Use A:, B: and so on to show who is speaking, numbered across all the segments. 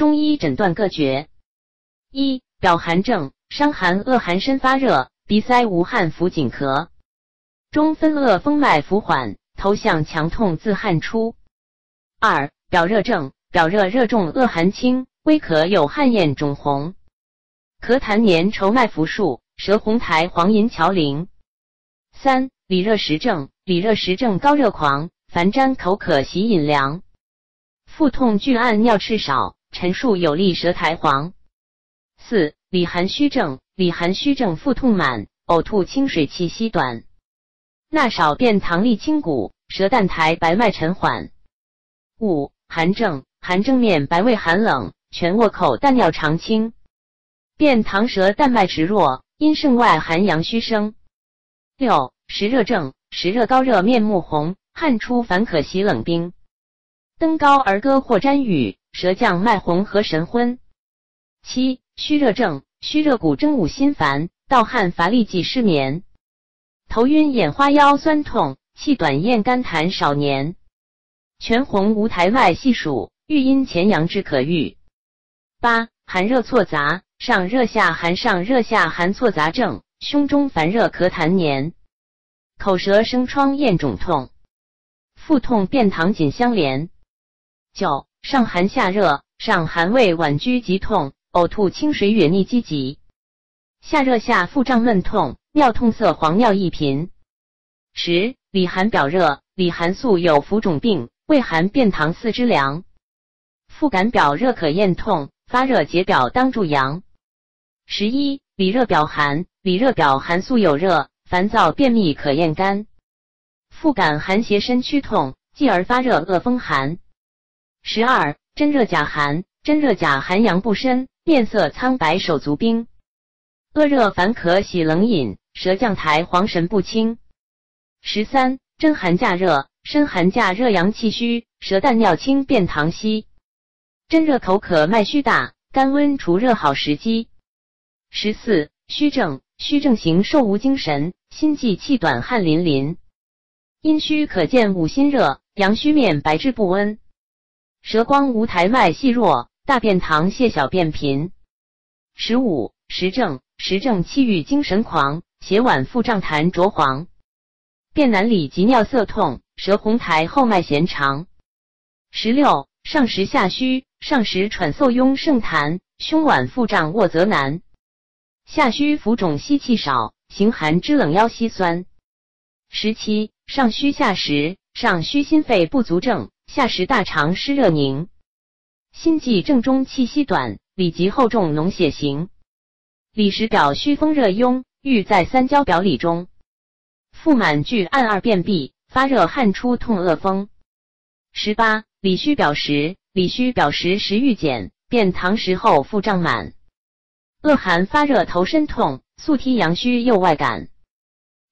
A: 中医诊断各诀：一、表寒症，伤寒恶寒身发热，鼻塞无汗浮紧咳；中分恶风脉浮缓，头项强痛自汗出。二、表热症，表热热重恶寒轻，微咳有汗焰肿红，咳痰黏稠脉浮数，舌红苔黄银桥铃。三、里热实症，里热实症高热狂，烦粘口渴喜饮凉，腹痛拒按尿赤少，陈述有力舌苔黄。四、里寒虚症，里寒虚症腹痛满，呕吐清水气息短，纳少便溏沥清谷，舌淡苔白脉沉缓。五、寒症，寒症面白胃寒冷，全卧口淡尿长清，便溏舌淡脉迟弱，阴盛外寒阳虚生。六、实热症，实热高热面目红，汗出烦可洗冷冰，登高而歌或沾雨，舌降脉红和神昏。七、虚热症，虚热骨蒸五心烦，盗汗乏力即失眠，头晕眼花腰酸痛，气短咽干痰少年。全红无苔脉细数，欲阴前阳之可愈。八寒热错杂，上热下寒，上热下寒错杂症，胸中烦热咳痰黏，口舌生疮咽肿痛，腹痛便溏紧相连。九上寒下热，上寒胃脘拘急痛，呕吐清水远逆积急，下热下腹胀闷痛，尿痛色黄尿易频。十里寒表热，里寒素有浮肿病。胃寒便溏四肢凉，腹感表热可咽痛，发热解表当助阳。十一里热表寒，里热表寒素有热，烦躁便秘可咽干。腹感寒邪身躯痛，继而发热恶风寒。十二真热假寒，真热假寒阳不深，面色苍白手足冰，恶热烦渴喜冷饮，舌降苔黄神不清。十三真寒假热。身寒假热阳气虚，舌淡尿清便溏稀，真热口渴脉虚大，肝温除热好时机。十四虚症，虚症形瘦无精神，心悸气短汗淋淋，阴虚可见五心热，阳虚面白质不温，舌光无苔脉细弱，大便溏泻小便频。十五实证，实证气郁精神狂，血脘腹胀痰浊黄，便难理及尿色痛。舌红苔后脉弦长。十六上实下虚，上实喘嗽壅盛痰，胸脘腹胀卧则难。下虚浮肿吸气少，形寒肢冷腰膝酸。十七上虚下实，上虚心肺不足症，下实大肠湿热凝，心悸正中气息短，里急后重脓血行。里实表虚风热壅，郁在三焦表里中，腹满聚按二便秘。发热汗出痛恶风。十八里虚表实，里虚表实时欲减，便溏实后腹胀满，恶寒发热头身痛，素踢阳虚右外感。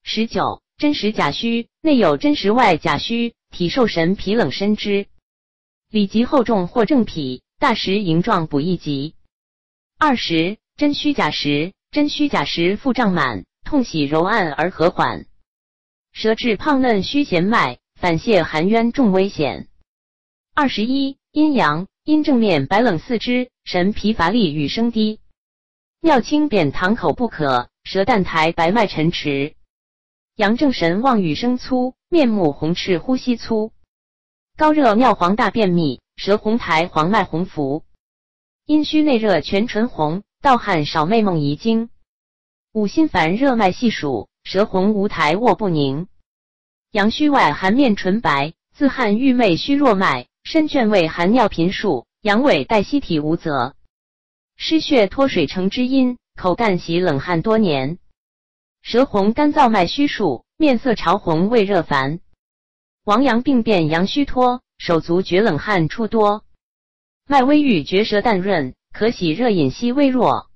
A: 十九真实假虚，内有真实外假虚，体受神疲冷身之，里急厚重或正脾，大食盈状补益急。二十真虚假实，真虚假实腹胀满，痛喜柔按而和缓。舌质胖嫩虚弦脉，反泻寒渊重危险。二十一阴阳阴正面白冷四肢，神疲乏力与声低，尿清扁溏口不可，舌淡苔白脉沉迟。阳正神旺语声粗，面目红赤呼吸粗，高热尿黄大便秘，舌红苔黄脉红浮。阴虚内热全唇红，盗汗少寐梦遗精。五心烦热脉细数。舌红无苔卧不宁，阳虚外寒面唇白，自汗郁昧虚弱脉，身倦畏寒尿频数，阳痿带息体无泽。失血脱水成之阴，口干喜冷汗多年，舌红干燥脉虚数，面色潮红胃热烦，王阳病变阳虚脱，手足厥冷汗出多，脉微郁绝舌淡润，可喜热饮息微弱。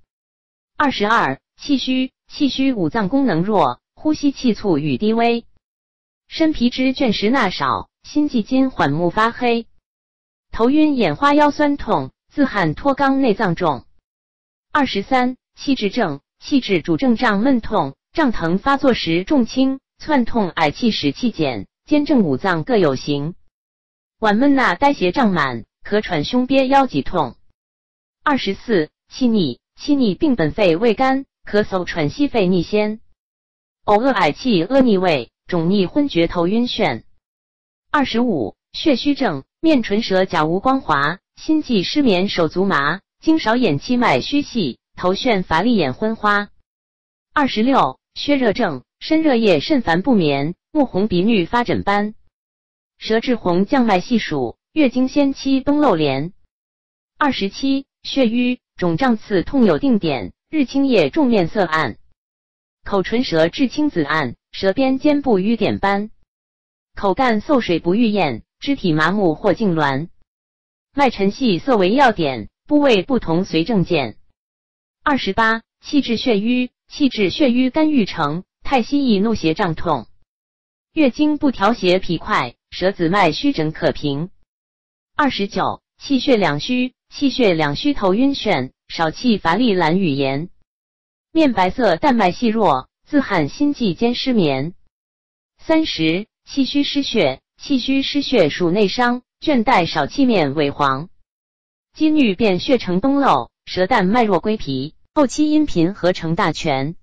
A: 二十二气虚，气虚五脏功能弱。呼吸气促与低微，身皮脂倦食纳少，心悸筋缓目发黑，头晕眼花腰酸痛，自汗脱肛内脏重。二十三气滞症，气滞主症胀闷痛，胀疼发作时重轻，窜痛嗳气使气减，兼正五脏各有形。脘闷纳呆胁胀满，咳喘胸憋腰脊痛。二十四，气逆，气逆病本肺胃肝，咳嗽喘息肺逆先，呕恶嗳气恶逆胃，肿逆昏厥头晕眩。二十五，血虚症，面唇舌甲无光滑，心悸失眠手足麻，经少眼期脉虚细，头眩乏力眼昏花。二十六，血热症，身热夜甚烦不眠，目红鼻衄发疹斑，舌质红降脉细数，月经先期崩漏连。二十七，血瘀，肿胀刺痛有定点，日清夜重面色暗，口唇舌质青紫暗，舌边尖部瘀点斑，口干嗽水不欲咽，肢体麻木或痉挛，脉沉细色为要点，部位不同随症见。二十八，气滞血瘀。气滞血瘀肝郁成，太息易怒邪胀痛，月经不调邪脾快，舌子脉虚诊可平。二十九，气血两虚，气血两虚头晕眩，少气乏力懒语言，面白色淡脉细弱，自汗心悸兼失眠。三十，气虚失血，气虚失血属内伤，倦怠少气面萎黄，积衄便血成崩漏，舌淡脉弱归脾。后期阴频合成大全。